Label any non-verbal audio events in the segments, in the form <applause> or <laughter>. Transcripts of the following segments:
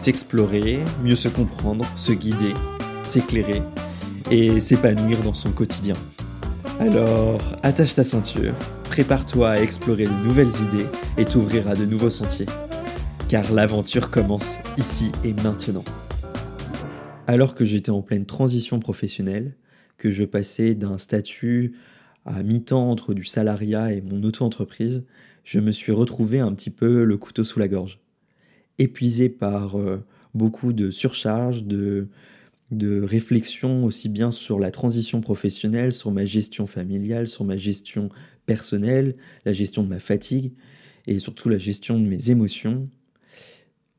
S'explorer, mieux se comprendre, se guider, s'éclairer et s'épanouir dans son quotidien. Alors, attache ta ceinture, prépare-toi à explorer de nouvelles idées et t'ouvrir à de nouveaux sentiers. Car l'aventure commence ici et maintenant. Alors que j'étais en pleine transition professionnelle, que je passais d'un statut à mi-temps entre du salariat et mon auto-entreprise, je me suis retrouvé un petit peu le couteau sous la gorge. Épuisé par euh, beaucoup de surcharge, de, de aussi bien sur la transition professionnelle, sur ma gestion familiale, sur ma gestion personnelle, la gestion de ma fatigue et surtout la gestion de mes émotions,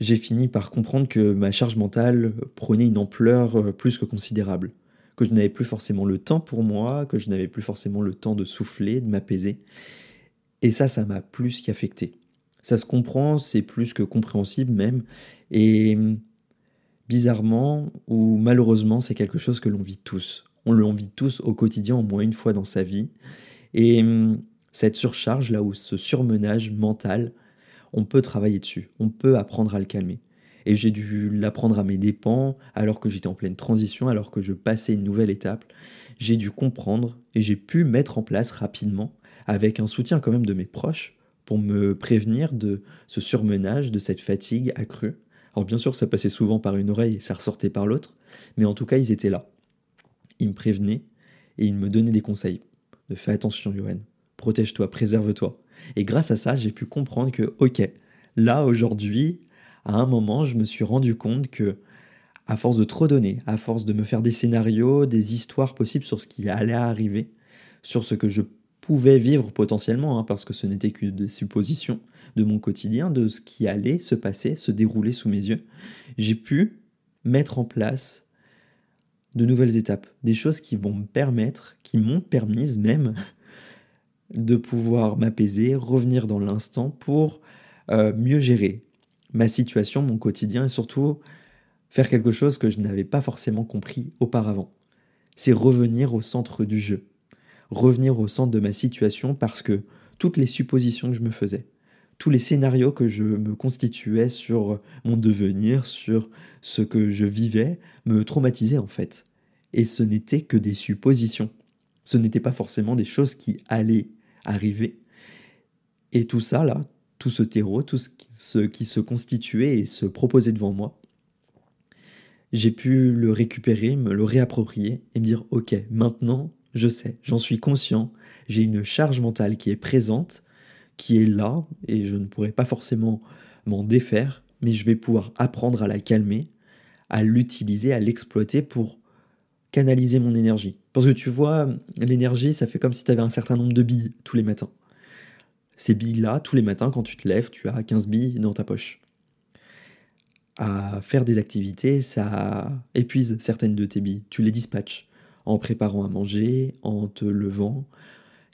j'ai fini par comprendre que ma charge mentale prenait une ampleur euh, plus que considérable, que je n'avais plus forcément le temps pour moi, que je n'avais plus forcément le temps de souffler, de m'apaiser. Et ça, ça m'a plus qu'affecté. Ça se comprend, c'est plus que compréhensible même. Et bizarrement ou malheureusement, c'est quelque chose que l'on vit tous. On le vit tous au quotidien au moins une fois dans sa vie. Et cette surcharge, là où ce surmenage mental, on peut travailler dessus, on peut apprendre à le calmer. Et j'ai dû l'apprendre à mes dépens, alors que j'étais en pleine transition, alors que je passais une nouvelle étape. J'ai dû comprendre et j'ai pu mettre en place rapidement, avec un soutien quand même de mes proches, pour me prévenir de ce surmenage, de cette fatigue accrue. Alors bien sûr, ça passait souvent par une oreille et ça ressortait par l'autre, mais en tout cas, ils étaient là. Ils me prévenaient et ils me donnaient des conseils. De fais attention, Johan, protège-toi, préserve-toi. Et grâce à ça, j'ai pu comprendre que, ok, là aujourd'hui, à un moment, je me suis rendu compte que, à force de trop donner, à force de me faire des scénarios, des histoires possibles sur ce qui allait arriver, sur ce que je pouvais vivre potentiellement, hein, parce que ce n'était que des suppositions de mon quotidien, de ce qui allait se passer, se dérouler sous mes yeux, j'ai pu mettre en place de nouvelles étapes, des choses qui vont me permettre, qui m'ont permis même <laughs> de pouvoir m'apaiser, revenir dans l'instant pour euh, mieux gérer ma situation, mon quotidien et surtout faire quelque chose que je n'avais pas forcément compris auparavant. C'est revenir au centre du jeu revenir au centre de ma situation parce que toutes les suppositions que je me faisais, tous les scénarios que je me constituais sur mon devenir, sur ce que je vivais, me traumatisaient en fait. Et ce n'était que des suppositions. Ce n'était pas forcément des choses qui allaient arriver. Et tout ça, là, tout ce terreau, tout ce qui se constituait et se proposait devant moi, j'ai pu le récupérer, me le réapproprier et me dire, ok, maintenant, je sais, j'en suis conscient, j'ai une charge mentale qui est présente, qui est là, et je ne pourrai pas forcément m'en défaire, mais je vais pouvoir apprendre à la calmer, à l'utiliser, à l'exploiter pour canaliser mon énergie. Parce que tu vois, l'énergie, ça fait comme si tu avais un certain nombre de billes tous les matins. Ces billes-là, tous les matins, quand tu te lèves, tu as 15 billes dans ta poche. À faire des activités, ça épuise certaines de tes billes. Tu les dispatches en préparant à manger, en te levant.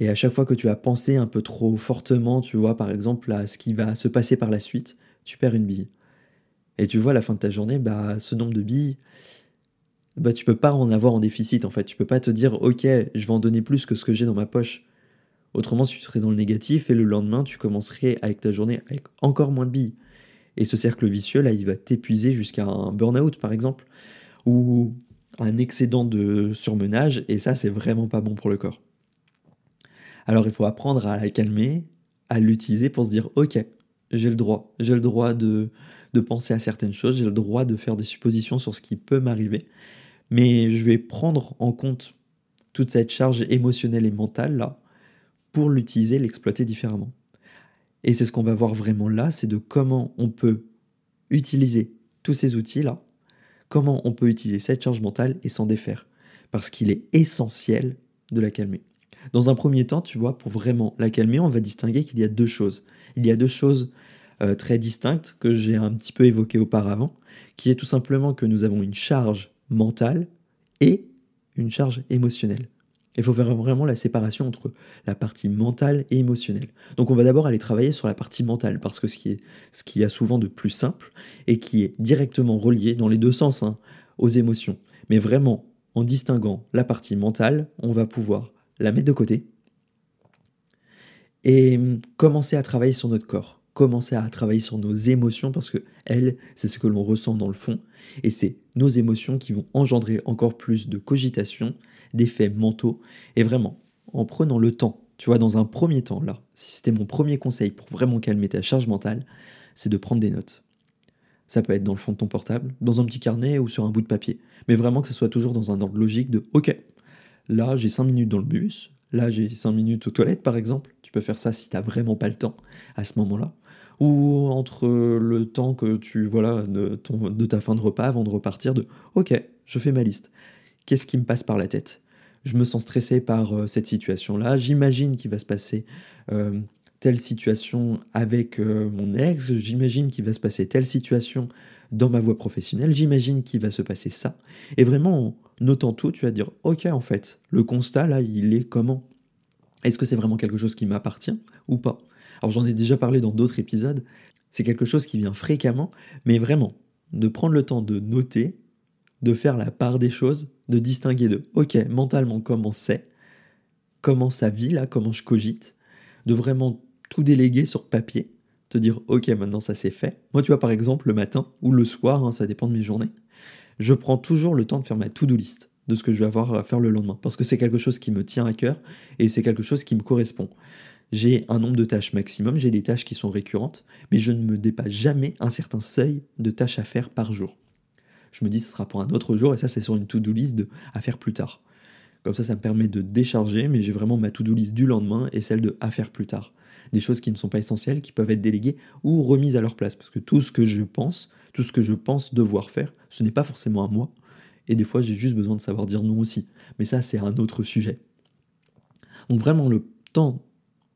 Et à chaque fois que tu as pensé un peu trop fortement, tu vois, par exemple, à ce qui va se passer par la suite, tu perds une bille. Et tu vois, à la fin de ta journée, bah, ce nombre de billes, bah, tu peux pas en avoir en déficit, en fait. Tu peux pas te dire, ok, je vais en donner plus que ce que j'ai dans ma poche. Autrement, tu serais dans le négatif et le lendemain, tu commencerais avec ta journée avec encore moins de billes. Et ce cercle vicieux, là, il va t'épuiser jusqu'à un burn-out, par exemple, ou un excédent de surmenage, et ça, c'est vraiment pas bon pour le corps. Alors il faut apprendre à la calmer, à l'utiliser pour se dire, ok, j'ai le droit, j'ai le droit de, de penser à certaines choses, j'ai le droit de faire des suppositions sur ce qui peut m'arriver, mais je vais prendre en compte toute cette charge émotionnelle et mentale là pour l'utiliser, l'exploiter différemment. Et c'est ce qu'on va voir vraiment là, c'est de comment on peut utiliser tous ces outils là comment on peut utiliser cette charge mentale et s'en défaire. Parce qu'il est essentiel de la calmer. Dans un premier temps, tu vois, pour vraiment la calmer, on va distinguer qu'il y a deux choses. Il y a deux choses euh, très distinctes que j'ai un petit peu évoquées auparavant, qui est tout simplement que nous avons une charge mentale et une charge émotionnelle. Il faut faire vraiment la séparation entre la partie mentale et émotionnelle. Donc on va d'abord aller travailler sur la partie mentale, parce que ce qui, est, a souvent de plus simple et qui est directement relié dans les deux sens hein, aux émotions. Mais vraiment, en distinguant la partie mentale, on va pouvoir la mettre de côté et hum, commencer à travailler sur notre corps, commencer à travailler sur nos émotions, parce que elles, c'est ce que l'on ressent dans le fond, et c'est nos émotions qui vont engendrer encore plus de cogitation, d'effets mentaux. Et vraiment, en prenant le temps, tu vois, dans un premier temps, là, si c'était mon premier conseil pour vraiment calmer ta charge mentale, c'est de prendre des notes. Ça peut être dans le fond de ton portable, dans un petit carnet ou sur un bout de papier. Mais vraiment que ce soit toujours dans un ordre logique de OK, là j'ai 5 minutes dans le bus, là j'ai 5 minutes aux toilettes par exemple. Tu peux faire ça si tu n'as vraiment pas le temps à ce moment-là. Ou entre le temps que tu, voilà, de, de ta fin de repas avant de repartir, de OK, je fais ma liste qu'est-ce qui me passe par la tête? Je me sens stressé par euh, cette situation-là, j'imagine qu'il va se passer euh, telle situation avec euh, mon ex, j'imagine qu'il va se passer telle situation dans ma voie professionnelle, j'imagine qu'il va se passer ça. Et vraiment, en notant tout, tu vas dire, ok, en fait, le constat, là, il est comment? Est-ce que c'est vraiment quelque chose qui m'appartient ou pas? Alors j'en ai déjà parlé dans d'autres épisodes, c'est quelque chose qui vient fréquemment, mais vraiment, de prendre le temps de noter, de faire la part des choses, de distinguer de, ok, mentalement, comment c'est, comment ça vit là, comment je cogite, de vraiment tout déléguer sur papier, te dire, ok, maintenant ça c'est fait. Moi, tu vois, par exemple, le matin ou le soir, hein, ça dépend de mes journées, je prends toujours le temps de faire ma to-do list de ce que je vais avoir à faire le lendemain, parce que c'est quelque chose qui me tient à cœur et c'est quelque chose qui me correspond. J'ai un nombre de tâches maximum, j'ai des tâches qui sont récurrentes, mais je ne me dépasse jamais un certain seuil de tâches à faire par jour je me dis ça sera pour un autre jour et ça c'est sur une to-do list de, à faire plus tard. Comme ça, ça me permet de décharger, mais j'ai vraiment ma to-do list du lendemain et celle de à faire plus tard. Des choses qui ne sont pas essentielles, qui peuvent être déléguées ou remises à leur place. Parce que tout ce que je pense, tout ce que je pense devoir faire, ce n'est pas forcément à moi. Et des fois, j'ai juste besoin de savoir dire non aussi. Mais ça, c'est un autre sujet. Donc vraiment, le temps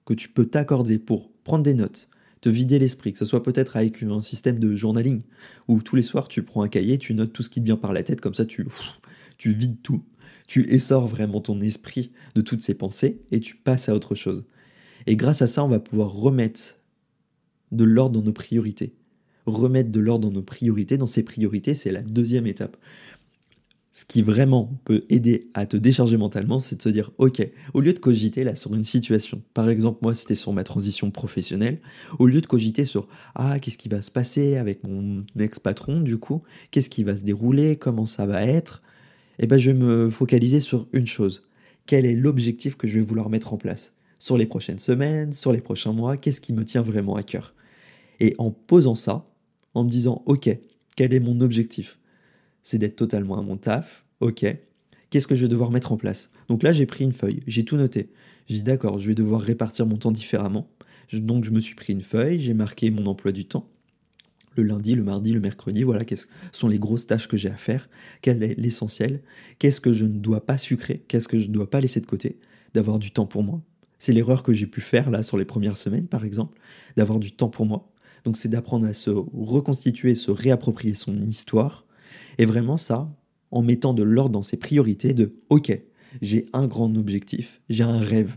que tu peux t'accorder pour prendre des notes, te vider l'esprit, que ce soit peut-être avec un système de journaling, où tous les soirs tu prends un cahier, tu notes tout ce qui te vient par la tête, comme ça tu, tu vides tout, tu essors vraiment ton esprit de toutes ces pensées et tu passes à autre chose. Et grâce à ça, on va pouvoir remettre de l'ordre dans nos priorités. Remettre de l'ordre dans nos priorités, dans ces priorités, c'est la deuxième étape. Ce qui vraiment peut aider à te décharger mentalement, c'est de se dire, ok, au lieu de cogiter sur une situation, par exemple moi c'était sur ma transition professionnelle, au lieu de cogiter sur, ah, qu'est-ce qui va se passer avec mon ex-patron du coup, qu'est-ce qui va se dérouler, comment ça va être, eh ben je vais me focaliser sur une chose, quel est l'objectif que je vais vouloir mettre en place? Sur les prochaines semaines, sur les prochains mois, qu'est-ce qui me tient vraiment à cœur? Et en posant ça, en me disant, ok, quel est mon objectif? C'est d'être totalement à mon taf. Ok. Qu'est-ce que je vais devoir mettre en place? Donc là, j'ai pris une feuille, j'ai tout noté. J'ai dit d'accord, je vais devoir répartir mon temps différemment. donc je me suis pris une feuille, j'ai marqué mon emploi du temps. Le lundi, le mardi, le mercredi, voilà quelles sont les grosses tâches que j'ai à faire, quel est l'essentiel, qu'est-ce que je ne dois pas sucrer, qu'est-ce que je ne dois pas laisser de côté, d'avoir du temps pour moi. C'est l'erreur que j'ai pu faire là sur les premières semaines par exemple, d'avoir du temps pour moi. Donc c'est d'apprendre à se reconstituer, se réapproprier son histoire, et vraiment ça, en mettant de l'ordre dans ses priorités, de OK, j'ai un grand objectif, j'ai un rêve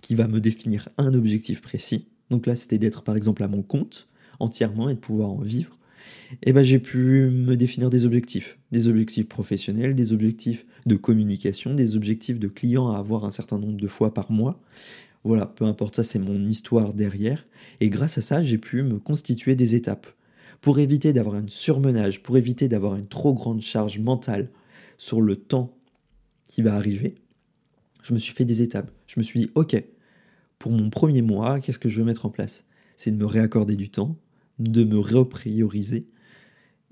qui va me définir un objectif précis. Donc là, c'était d'être par exemple à mon compte entièrement et de pouvoir en vivre. Et ben j'ai pu me définir des objectifs, des objectifs professionnels, des objectifs de communication, des objectifs de clients à avoir un certain nombre de fois par mois. Voilà, peu importe ça, c'est mon histoire derrière. Et grâce à ça, j'ai pu me constituer des étapes pour éviter d'avoir un surmenage, pour éviter d'avoir une trop grande charge mentale sur le temps qui va arriver, je me suis fait des étapes. Je me suis dit, ok, pour mon premier mois, qu'est-ce que je veux mettre en place? C'est de me réaccorder du temps, de me reprioriser,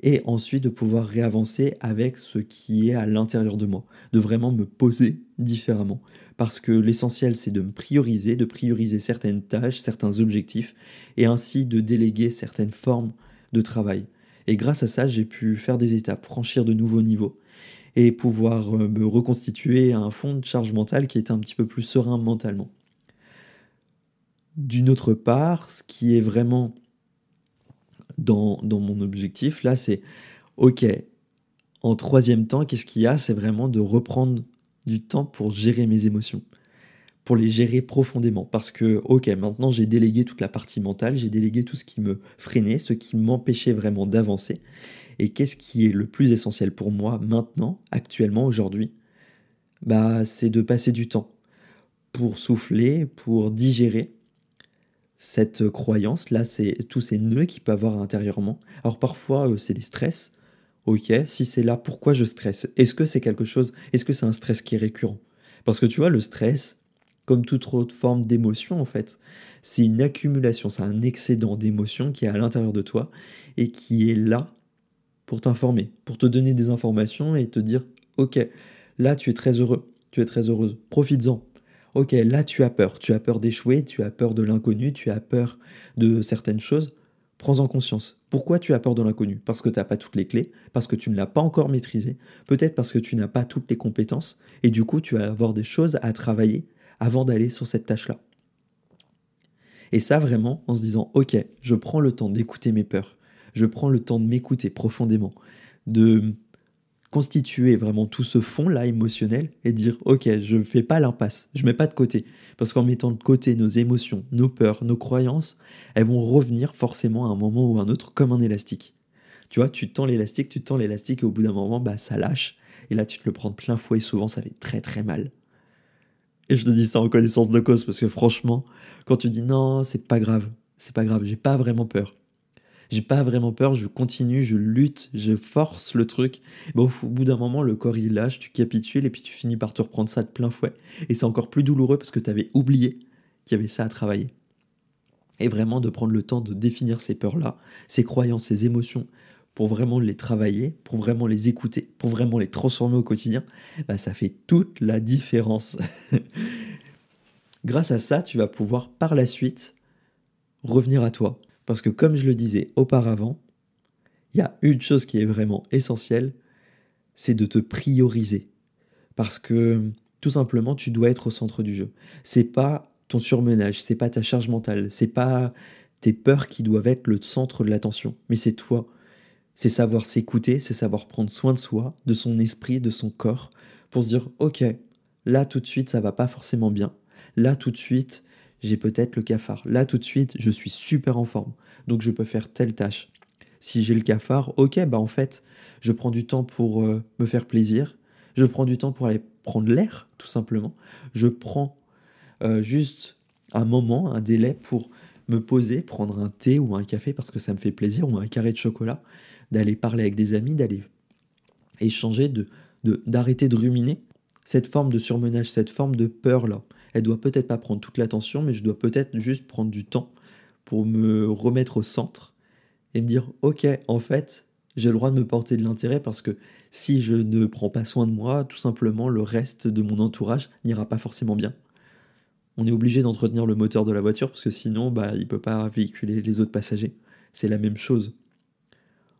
et ensuite de pouvoir réavancer avec ce qui est à l'intérieur de moi, de vraiment me poser différemment. Parce que l'essentiel, c'est de me prioriser, de prioriser certaines tâches, certains objectifs, et ainsi de déléguer certaines formes de travail. Et grâce à ça, j'ai pu faire des étapes, franchir de nouveaux niveaux et pouvoir euh, me reconstituer à un fond de charge mentale qui était un petit peu plus serein mentalement. D'une autre part, ce qui est vraiment dans, mon objectif, là, c'est OK, en troisième temps, qu'est-ce qu'il y a? C'est vraiment de reprendre du temps pour gérer mes émotions, pour les gérer profondément. Parce que, ok, maintenant j'ai délégué toute la partie mentale, j'ai délégué tout ce qui me freinait, ce qui m'empêchait vraiment d'avancer. Et qu'est-ce qui est le plus essentiel pour moi maintenant, actuellement, aujourd'hui? Bah, c'est de passer du temps pour souffler, pour digérer cette croyance. Là, c'est tous ces nœuds qu'il peut avoir intérieurement. Alors parfois, euh, c'est des stress. Ok, si c'est là, pourquoi je stresse? Est-ce que c'est quelque chose Est-ce que c'est un stress qui est récurrent? Parce que tu vois, le stress, comme toute autre forme d'émotion, en fait, c'est une accumulation, c'est un excédent d'émotions qui est à l'intérieur de toi et qui est là pour t'informer, pour te donner des informations et te dire, ok, là tu es très heureux, tu es très heureuse, profites-en, ok, là tu as peur, tu as peur d'échouer, tu as peur de l'inconnu, tu as peur de certaines choses, prends-en conscience. Pourquoi tu as peur de l'inconnu? Parce que tu n'as pas toutes les clés, parce que tu ne l'as pas encore maîtrisé, peut-être parce que tu n'as pas toutes les compétences, et du coup tu vas avoir des choses à travailler avant d'aller sur cette tâche-là. Et ça vraiment en se disant, ok, je prends le temps d'écouter mes peurs, je prends le temps de m'écouter profondément, de constituer vraiment tout ce fond-là émotionnel et dire ok, je ne fais pas l'impasse, je mets pas de côté. Parce qu'en mettant de côté nos émotions, nos peurs, nos croyances, elles vont revenir forcément à un moment ou à un autre comme un élastique. Tu vois, tu tends l'élastique, tu tends l'élastique et au bout d'un moment, bah, ça lâche. Et là, tu te le prends de plein fouet et souvent, ça fait très très mal. Et je te dis ça en connaissance de cause parce que franchement, quand tu dis non, c'est pas grave, c'est pas grave, j'ai pas vraiment peur j'ai pas vraiment peur, je continue, je lutte, je force le truc. Bon, au bout d'un moment, le corps il lâche, tu capitules et puis tu finis par te reprendre ça de plein fouet. Et c'est encore plus douloureux parce que tu avais oublié qu'il y avait ça à travailler. Et vraiment de prendre le temps de définir ces peurs-là, ces croyances, ces émotions, pour vraiment les travailler, pour vraiment les écouter, pour vraiment les transformer au quotidien, bah, ça fait toute la différence. <laughs> Grâce à ça, tu vas pouvoir par la suite revenir à toi, parce que comme je le disais auparavant, il y a une chose qui est vraiment essentielle, c'est de te prioriser. Parce que tout simplement, tu dois être au centre du jeu. C'est pas ton surmenage, c'est pas ta charge mentale, c'est pas tes peurs qui doivent être le centre de l'attention, mais c'est toi. C'est savoir s'écouter, c'est savoir prendre soin de soi, de son esprit, de son corps, pour se dire ok, là tout de suite ça va pas forcément bien. Là tout de suite, j'ai peut-être le cafard. Là, tout de suite, je suis super en forme, donc je peux faire telle tâche. Si j'ai le cafard, ok, bah en fait, je prends du temps pour euh, me faire plaisir, je prends du temps pour aller prendre l'air, tout simplement. Je prends euh, juste un moment, un délai pour me poser, prendre un thé ou un café parce que ça me fait plaisir, ou un carré de chocolat, d'aller parler avec des amis, d'aller échanger, de d'arrêter de ruminer cette forme de surmenage, cette forme de peur là elle doit peut-être pas prendre toute l'attention, mais je dois peut-être juste prendre du temps pour me remettre au centre et me dire ok, en fait, j'ai le droit de me porter de l'intérêt parce que si je ne prends pas soin de moi, tout simplement, le reste de mon entourage n'ira pas forcément bien. On est obligé d'entretenir le moteur de la voiture parce que sinon, bah, il ne peut pas véhiculer les autres passagers. C'est la même chose.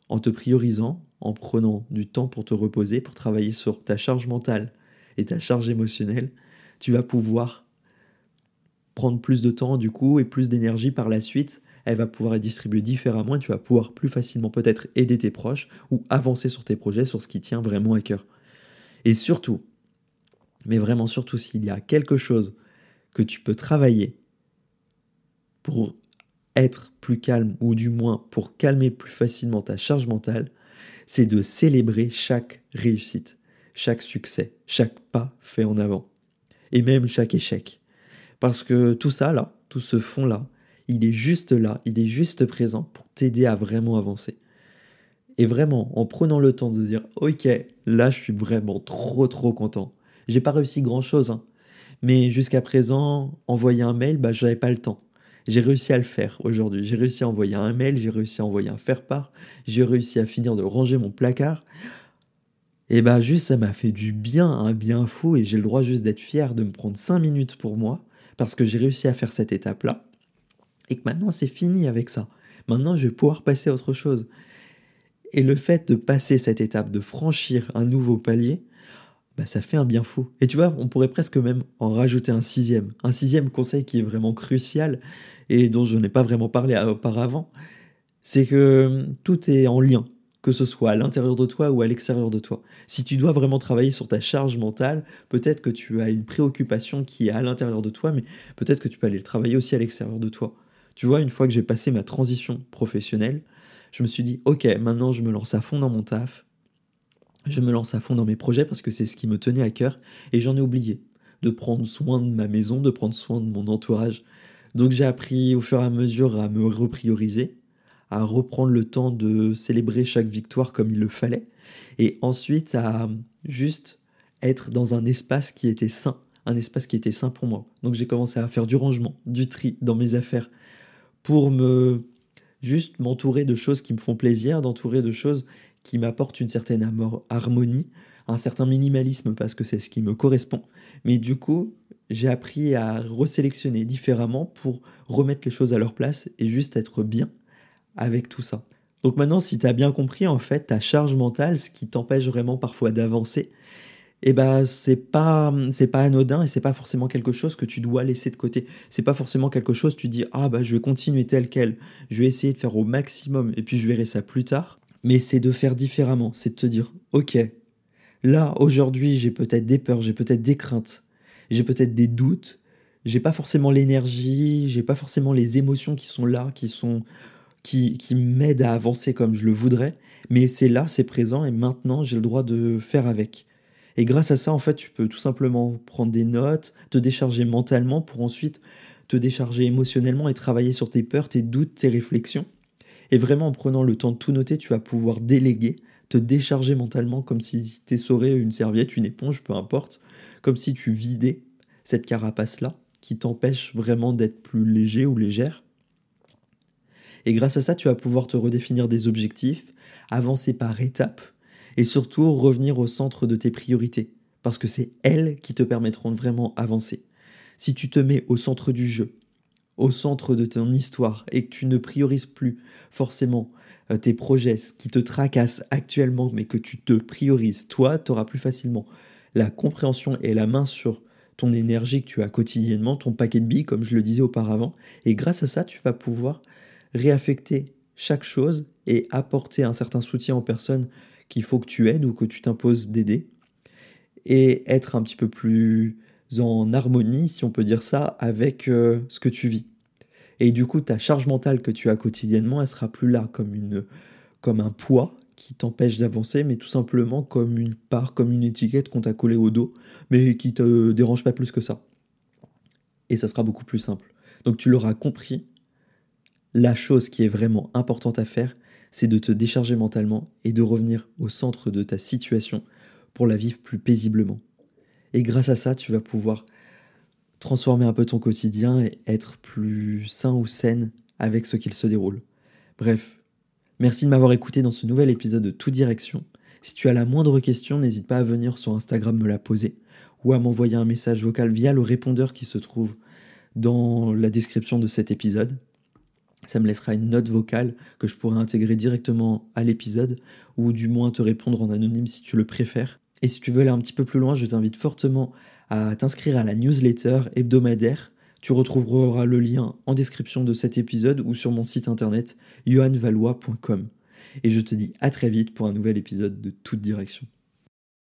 En te priorisant, en prenant du temps pour te reposer, pour travailler sur ta charge mentale et ta charge émotionnelle, tu vas pouvoir prendre plus de temps du coup et plus d'énergie par la suite. Elle va pouvoir être distribuée différemment et tu vas pouvoir plus facilement peut-être aider tes proches ou avancer sur tes projets, sur ce qui tient vraiment à cœur. Et surtout, mais vraiment surtout s'il y a quelque chose que tu peux travailler pour être plus calme ou du moins pour calmer plus facilement ta charge mentale, c'est de célébrer chaque réussite, chaque succès, chaque pas fait en avant et même chaque échec. Parce que tout ça là, tout ce fond là, il est juste là, il est juste présent pour t'aider à vraiment avancer. Et vraiment, en prenant le temps de dire, ok, là je suis vraiment trop trop content. J'ai pas réussi grand chose, hein. mais jusqu'à présent, envoyer un mail, bah j'avais pas le temps. J'ai réussi à le faire aujourd'hui. J'ai réussi à envoyer un mail, j'ai réussi à envoyer un faire-part, j'ai réussi à finir de ranger mon placard. Et bah juste ça m'a fait du bien, un bien fou, et j'ai le droit juste d'être fier de me prendre 5 minutes pour moi, parce que j'ai réussi à faire cette étape-là, et que maintenant c'est fini avec ça. Maintenant je vais pouvoir passer à autre chose. Et le fait de passer cette étape, de franchir un nouveau palier, bah ça fait un bien fou. Et tu vois, on pourrait presque même en rajouter un sixième. Un sixième conseil qui est vraiment crucial et dont je n'ai pas vraiment parlé auparavant, c'est que tout est en lien que ce soit à l'intérieur de toi ou à l'extérieur de toi. Si tu dois vraiment travailler sur ta charge mentale, peut-être que tu as une préoccupation qui est à l'intérieur de toi, mais peut-être que tu peux aller le travailler aussi à l'extérieur de toi. Tu vois, une fois que j'ai passé ma transition professionnelle, je me suis dit, ok, maintenant je me lance à fond dans mon taf, je me lance à fond dans mes projets parce que c'est ce qui me tenait à cœur, et j'en ai oublié de prendre soin de ma maison, de prendre soin de mon entourage. Donc j'ai appris au fur et à mesure à me reprioriser, à reprendre le temps de célébrer chaque victoire comme il le fallait, et ensuite à juste être dans un espace qui était sain, un espace qui était sain pour moi. Donc j'ai commencé à faire du rangement, du tri dans mes affaires, pour me juste m'entourer de choses qui me font plaisir, d'entourer de choses qui m'apportent une certaine harmonie, un certain minimalisme parce que c'est ce qui me correspond. Mais du coup, j'ai appris à resélectionner différemment pour remettre les choses à leur place et juste être bien avec tout ça. Donc maintenant, si tu as bien compris, en fait, ta charge mentale, ce qui t'empêche vraiment parfois d'avancer, eh ben c'est pas pas anodin et c'est pas forcément quelque chose que tu dois laisser de côté. C'est pas forcément quelque chose tu dis ah bah je vais continuer tel quel, je vais essayer de faire au maximum et puis je verrai ça plus tard. Mais c'est de faire différemment, c'est de te dire ok là aujourd'hui j'ai peut-être des peurs, j'ai peut-être des craintes, j'ai peut-être des doutes, j'ai pas forcément l'énergie, j'ai pas forcément les émotions qui sont là, qui sont qui, m'aident à avancer comme je le voudrais, mais c'est là, c'est présent, et maintenant j'ai le droit de faire avec. Et grâce à ça, en fait, tu peux tout simplement prendre des notes, te décharger mentalement pour ensuite te décharger émotionnellement et travailler sur tes peurs, tes doutes, tes réflexions. Et vraiment, en prenant le temps de tout noter, tu vas pouvoir déléguer, te décharger mentalement comme si tu essorais une serviette, une éponge, peu importe, comme si tu vidais cette carapace-là qui t'empêche vraiment d'être plus léger ou légère. Et grâce à ça, tu vas pouvoir te redéfinir des objectifs, avancer par étapes et surtout revenir au centre de tes priorités parce que c'est elles qui te permettront de vraiment avancer. Si tu te mets au centre du jeu, au centre de ton histoire et que tu ne priorises plus forcément euh, tes projets, ce qui te tracasse actuellement, mais que tu te priorises, toi, tu auras plus facilement la compréhension et la main sur ton énergie que tu as quotidiennement, ton paquet de billes, comme je le disais auparavant. Et grâce à ça, tu vas pouvoir réaffecter chaque chose et apporter un certain soutien aux personnes qu'il faut que tu aides ou que tu t'imposes d'aider. Et être un petit peu plus en harmonie, si on peut dire ça, avec euh, ce que tu vis. Et du coup, ta charge mentale que tu as quotidiennement, elle sera plus là comme, une, comme un poids qui t'empêche d'avancer, mais tout simplement comme une part, comme une étiquette qu'on t'a collée au dos, mais qui te dérange pas plus que ça. Et ça sera beaucoup plus simple. Donc tu l'auras compris, la chose qui est vraiment importante à faire, c'est de te décharger mentalement et de revenir au centre de ta situation pour la vivre plus paisiblement. Et grâce à ça, tu vas pouvoir transformer un peu ton quotidien et être plus sain ou saine avec ce qu'il se déroule. Bref, merci de m'avoir écouté dans ce nouvel épisode de Tout Direction. Si tu as la moindre question, n'hésite pas à venir sur Instagram me la poser ou à m'envoyer un message vocal via le répondeur qui se trouve dans la description de cet épisode. Ça me laissera une note vocale que je pourrai intégrer directement à l'épisode ou du moins te répondre en anonyme si tu le préfères. Et si tu veux aller un petit peu plus loin, je t'invite fortement à t'inscrire à la newsletter hebdomadaire. Tu retrouveras le lien en description de cet épisode ou sur mon site internet johanvalois.com. Et je te dis à très vite pour un nouvel épisode de Toute Direction.